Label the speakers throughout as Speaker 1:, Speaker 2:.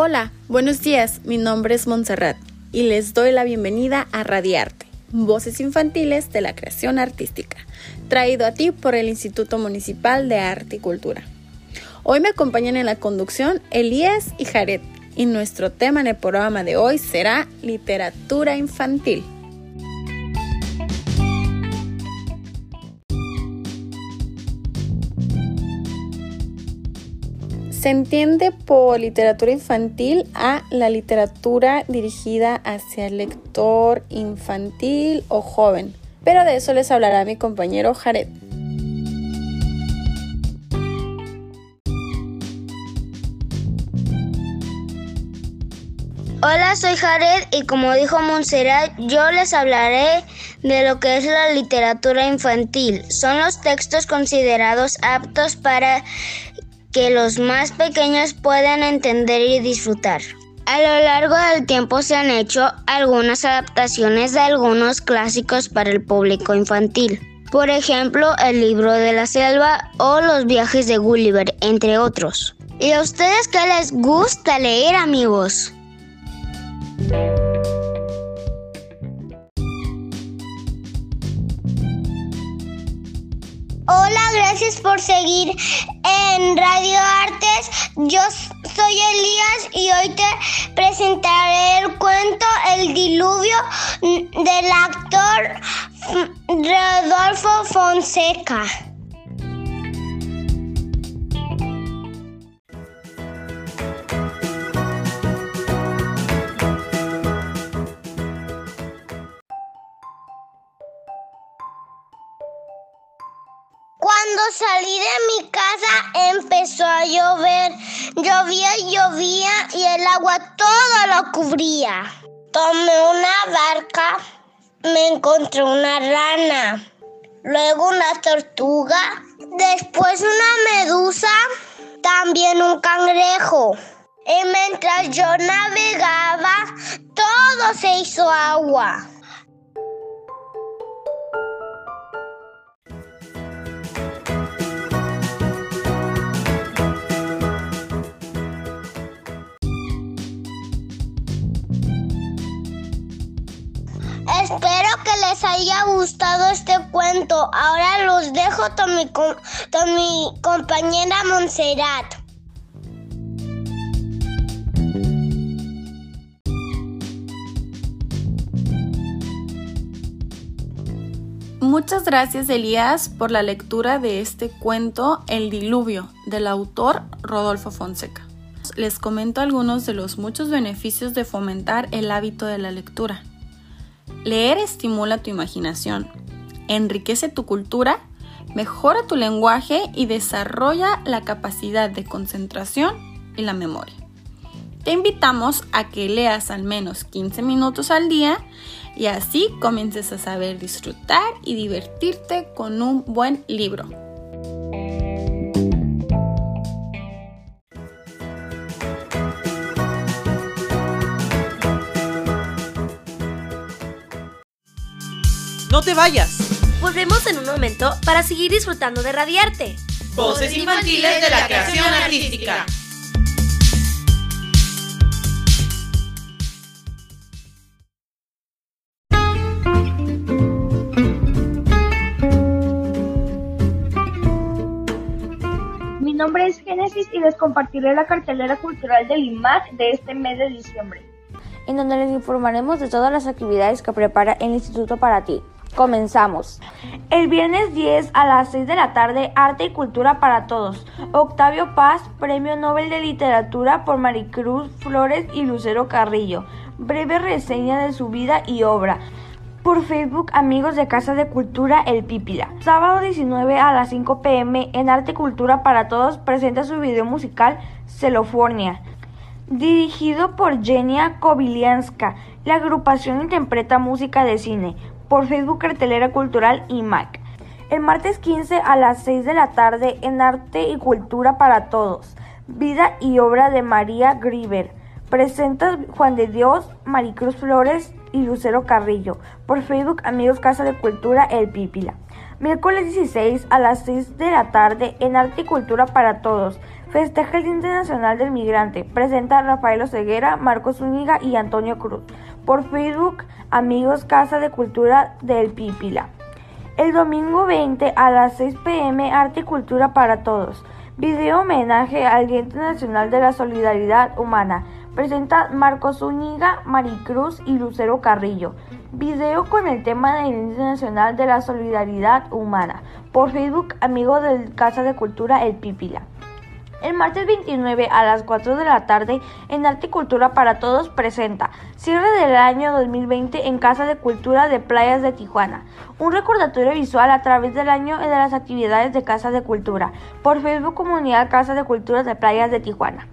Speaker 1: Hola, buenos días. Mi nombre es Montserrat y les doy la bienvenida a Radiarte, Voces Infantiles de la Creación Artística, traído a ti por el Instituto Municipal de Arte y Cultura. Hoy me acompañan en la conducción Elías y Jared y nuestro tema en el programa de hoy será literatura infantil. Se entiende por literatura infantil a la literatura dirigida hacia el lector infantil o joven, pero de eso les hablará mi compañero Jared.
Speaker 2: Hola, soy Jared y como dijo Montserrat, yo les hablaré de lo que es la literatura infantil. Son los textos considerados aptos para que los más pequeños puedan entender y disfrutar. A lo largo del tiempo se han hecho algunas adaptaciones de algunos clásicos para el público infantil. Por ejemplo, el libro de la selva o los viajes de Gulliver, entre otros. ¿Y a ustedes qué les gusta leer, amigos? Gracias por seguir en Radio Artes. Yo soy Elías y hoy te presentaré el cuento El diluvio del actor Rodolfo Fonseca. Empezó a llover. Llovía y llovía y el agua todo lo cubría. Tomé una barca, me encontré una rana, luego una tortuga, después una medusa, también un cangrejo. Y mientras yo navegaba, todo se hizo agua. Haya gustado este cuento. Ahora los dejo con mi, compañera Montserrat.
Speaker 1: Muchas gracias Elías por la lectura de este cuento El Diluvio del autor Rodolfo Fonseca. Les comento algunos de los muchos beneficios de fomentar el hábito de la lectura. Leer estimula tu imaginación, enriquece tu cultura, mejora tu lenguaje y desarrolla la capacidad de concentración y la memoria. Te invitamos a que leas al menos 15 minutos al día y así comiences a saber disfrutar y divertirte con un buen libro.
Speaker 3: No te vayas.
Speaker 4: Volvemos en un momento para seguir disfrutando de Radiarte.
Speaker 3: Voces infantiles de la creación artística.
Speaker 5: Mi nombre es Génesis y les compartiré la cartelera cultural del IMAC de este mes de diciembre.
Speaker 6: En donde les informaremos de todas las actividades que prepara el Instituto para ti. Comenzamos.
Speaker 5: El viernes 10 a las 6 de la tarde, Arte y Cultura para Todos. Octavio Paz, Premio Nobel de Literatura por Maricruz Flores y Lucero Carrillo. Breve reseña de su vida y obra. por Facebook amigos de Casa de Cultura El Pípila. Sábado 19 a las 5 pm en Arte y Cultura para Todos presenta su video musical Celofornia. Dirigido por Jenia Kobilianska, la agrupación interpreta música de cine por Facebook Cartelera Cultural y Mac. El martes 15 a las 6 de la tarde en Arte y Cultura para Todos. Vida y obra de María Griver. Presenta Juan de Dios, Maricruz Flores y Lucero Carrillo. Por Facebook Amigos Casa de Cultura El Pípila. Miércoles 16 a las 6 de la tarde en Arte y Cultura para Todos. Festeja el Día Internacional del Migrante. Presenta Rafael Oseguera, Marcos Zúñiga y Antonio Cruz. Por Facebook, Amigos Casa de Cultura del Pípila. El domingo 20 a las 6 pm, Arte y Cultura para Todos. Video homenaje al Día Internacional de la Solidaridad Humana. Presenta Marcos Zúñiga, Maricruz y Lucero Carrillo. Video con el tema del Día Internacional de la Solidaridad Humana. Por Facebook, Amigos del Casa de Cultura El Pípila. El martes 29 a las 4 de la tarde en Arte y Cultura para Todos presenta Cierre del año 2020 en Casa de Cultura de Playas de Tijuana. Un recordatorio visual a través del año de las actividades de Casa de Cultura por Facebook Comunidad Casa de Cultura de Playas de Tijuana.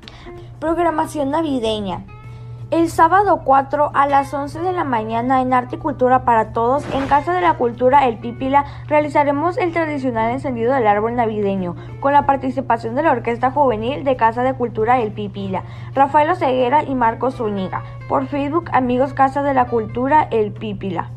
Speaker 5: Programación navideña. El sábado 4 a las 11 de la mañana en Arte y Cultura para Todos, en Casa de la Cultura El Pípila, realizaremos el tradicional encendido del árbol navideño, con la participación de la Orquesta Juvenil de Casa de Cultura El Pípila, Rafael Oseguera y Marcos Zúñiga. Por Facebook, Amigos Casa de la Cultura El Pípila.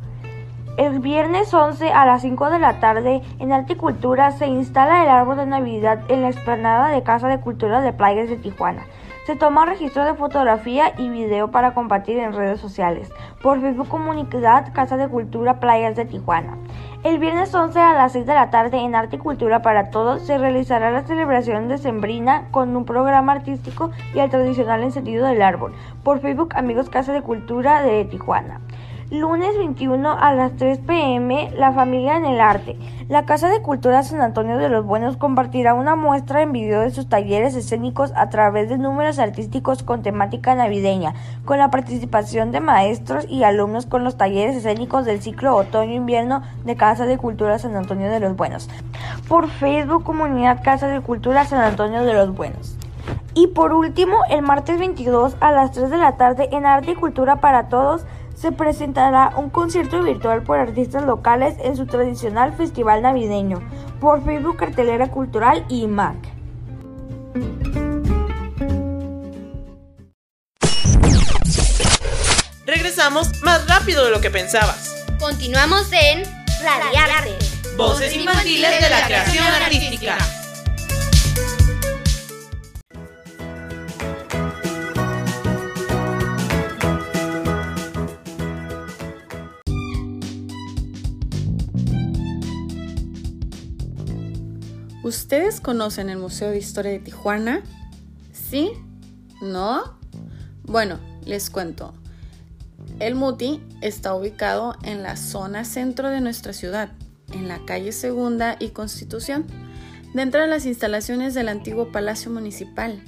Speaker 5: El viernes 11 a las 5 de la tarde en Arte y Cultura se instala el árbol de Navidad en la explanada de Casa de Cultura de Playas de Tijuana. Se toma registro de fotografía y video para compartir en redes sociales. Por Facebook Comunidad Casa de Cultura Playas de Tijuana. El viernes 11 a las 6 de la tarde en Arte y Cultura para Todos se realizará la celebración de Sembrina con un programa artístico y el tradicional encendido del árbol. Por Facebook Amigos Casa de Cultura de Tijuana. Lunes 21 a las 3 pm, La Familia en el Arte. La Casa de Cultura San Antonio de los Buenos compartirá una muestra en video de sus talleres escénicos a través de números artísticos con temática navideña, con la participación de maestros y alumnos con los talleres escénicos del ciclo Otoño-Invierno de Casa de Cultura San Antonio de los Buenos. Por Facebook Comunidad Casa de Cultura San Antonio de los Buenos. Y por último, el martes 22 a las 3 de la tarde en Arte y Cultura para Todos, se presentará un concierto virtual por artistas locales en su tradicional festival navideño por Facebook Cartelera Cultural y Mac.
Speaker 3: Regresamos más rápido de lo que pensabas.
Speaker 7: Continuamos en Radiarte.
Speaker 3: Voces infantiles de la creación artística.
Speaker 1: ¿Ustedes conocen el Museo de Historia de Tijuana? ¿Sí? ¿No? Bueno, les cuento. El MUTI está ubicado en la zona centro de nuestra ciudad, en la calle Segunda y Constitución, dentro de las instalaciones del antiguo Palacio Municipal.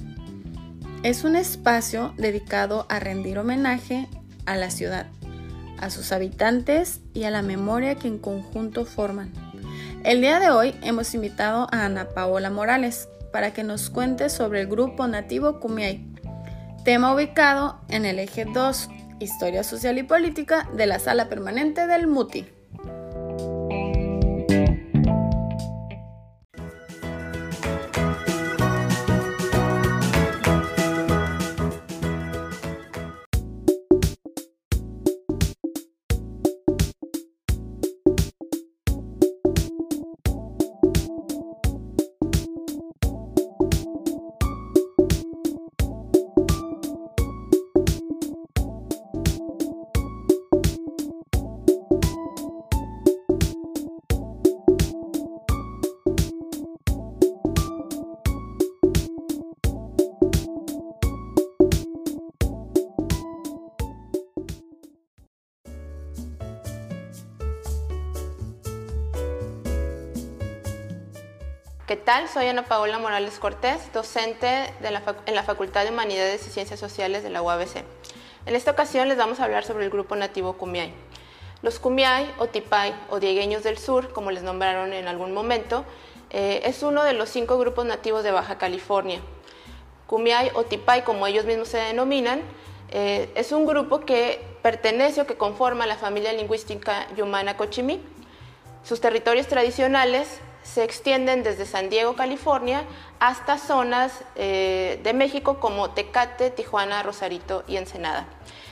Speaker 1: Es un espacio dedicado a rendir homenaje a la ciudad, a sus habitantes y a la memoria que en conjunto forman. El día de hoy hemos invitado a Ana Paola Morales para que nos cuente sobre el grupo nativo Kumiai, tema ubicado en el eje 2, Historia Social y Política de la Sala Permanente del MUTI.
Speaker 8: ¿Qué tal? Soy Ana Paola Morales Cortés, docente de la en la Facultad de Humanidades y Ciencias Sociales de la UABC. En esta ocasión les vamos a hablar sobre el grupo nativo Kumiai. Los Kumiai o Tipay o Diegueños del Sur, como les nombraron en algún momento, eh, es uno de los cinco grupos nativos de Baja California. Kumiai o Tipay, como ellos mismos se denominan, eh, es un grupo que pertenece o que conforma la familia lingüística Yumana Cochimí. Sus territorios tradicionales se extienden desde San Diego, California, hasta zonas eh, de México como Tecate, Tijuana, Rosarito y Ensenada.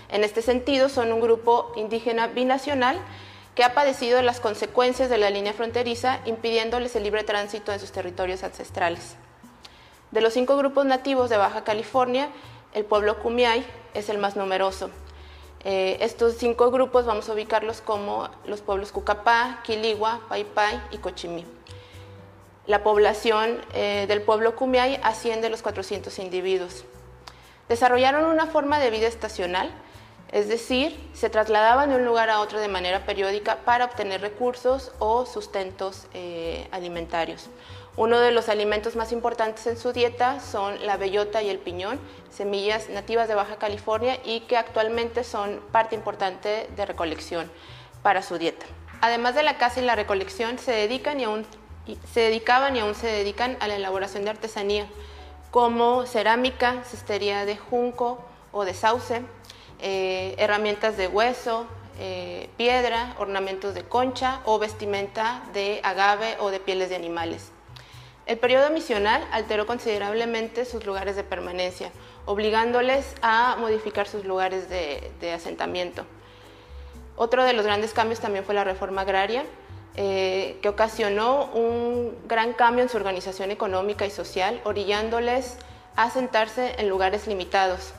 Speaker 8: En este sentido, son un grupo indígena binacional que ha padecido las consecuencias de la línea fronteriza, impidiéndoles el libre tránsito en sus territorios ancestrales. De los cinco grupos nativos de Baja California, el pueblo Kumiai es el más numeroso. Eh, estos cinco grupos vamos a ubicarlos como los pueblos Cucapá, Quiligua, Paipai y Cochimí. La población eh, del pueblo Kumiai asciende a los 400 individuos. Desarrollaron una forma de vida estacional, es decir, se trasladaban de un lugar a otro de manera periódica para obtener recursos o sustentos eh, alimentarios. Uno de los alimentos más importantes en su dieta son la bellota y el piñón, semillas nativas de Baja California y que actualmente son parte importante de recolección para su dieta. Además de la caza y la recolección, se, dedican y aún, se dedicaban y aún se dedican a la elaboración de artesanía, como cerámica, cestería de junco o de sauce, eh, herramientas de hueso, eh, piedra, ornamentos de concha o vestimenta de agave o de pieles de animales. El periodo misional alteró considerablemente sus lugares de permanencia, obligándoles a modificar sus lugares de, asentamiento. Otro de los grandes cambios también fue la reforma agraria, eh, que ocasionó un gran cambio en su organización económica y social, orillándoles a asentarse en lugares limitados,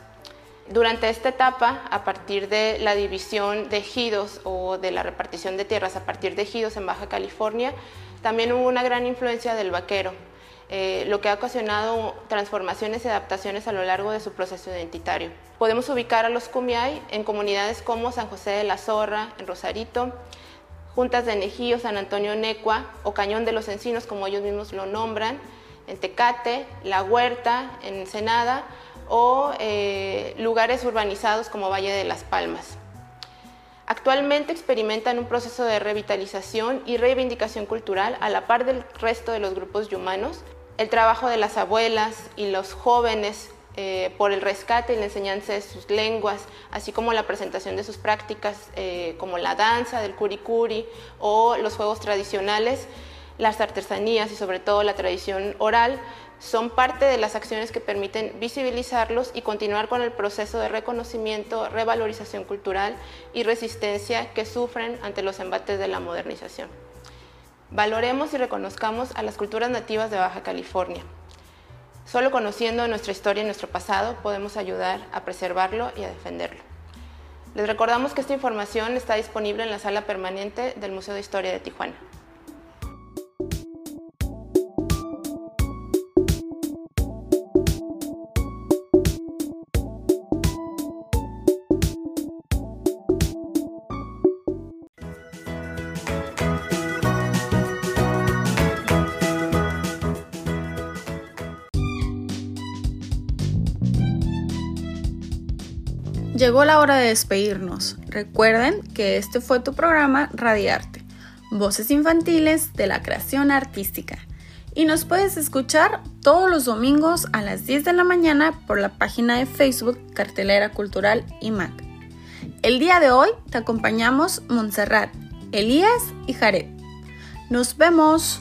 Speaker 8: durante esta etapa, a partir de la división de ejidos o de la repartición de tierras a partir de ejidos en Baja California, también hubo una gran influencia del vaquero, eh, lo que ha ocasionado transformaciones y adaptaciones a lo largo de su proceso identitario. Podemos ubicar a los Kumiai en comunidades como San José de la Zorra, en Rosarito, Juntas de Nejío, San Antonio Necua o Cañón de los Encinos, como ellos mismos lo nombran, en Tecate, La Huerta, en Ensenada, o eh, lugares urbanizados como Valle de las Palmas. Actualmente experimentan un proceso de revitalización y reivindicación cultural a la par del resto de los grupos yumanos. El trabajo de las abuelas y los jóvenes eh, por el rescate y la enseñanza de sus lenguas, así como la presentación de sus prácticas eh, como la danza del curicuri o los juegos tradicionales, las artesanías y sobre todo la tradición oral, son parte de las acciones que permiten visibilizarlos y continuar con el proceso de reconocimiento, revalorización cultural y resistencia que sufren ante los embates de la modernización. Valoremos y reconozcamos a las culturas nativas de Baja California. Solo conociendo nuestra historia y nuestro pasado podemos ayudar a preservarlo y a defenderlo. Les recordamos que esta información está disponible en la sala permanente del Museo de Historia de Tijuana.
Speaker 1: Llegó la hora de despedirnos. Recuerden que este fue tu programa Radiarte, voces infantiles de la creación artística. Y nos puedes escuchar todos los domingos a las 10 de la mañana por la página de Facebook Cartelera Cultural IMAC. El día de hoy te acompañamos Montserrat, Elías y Jared. Nos vemos.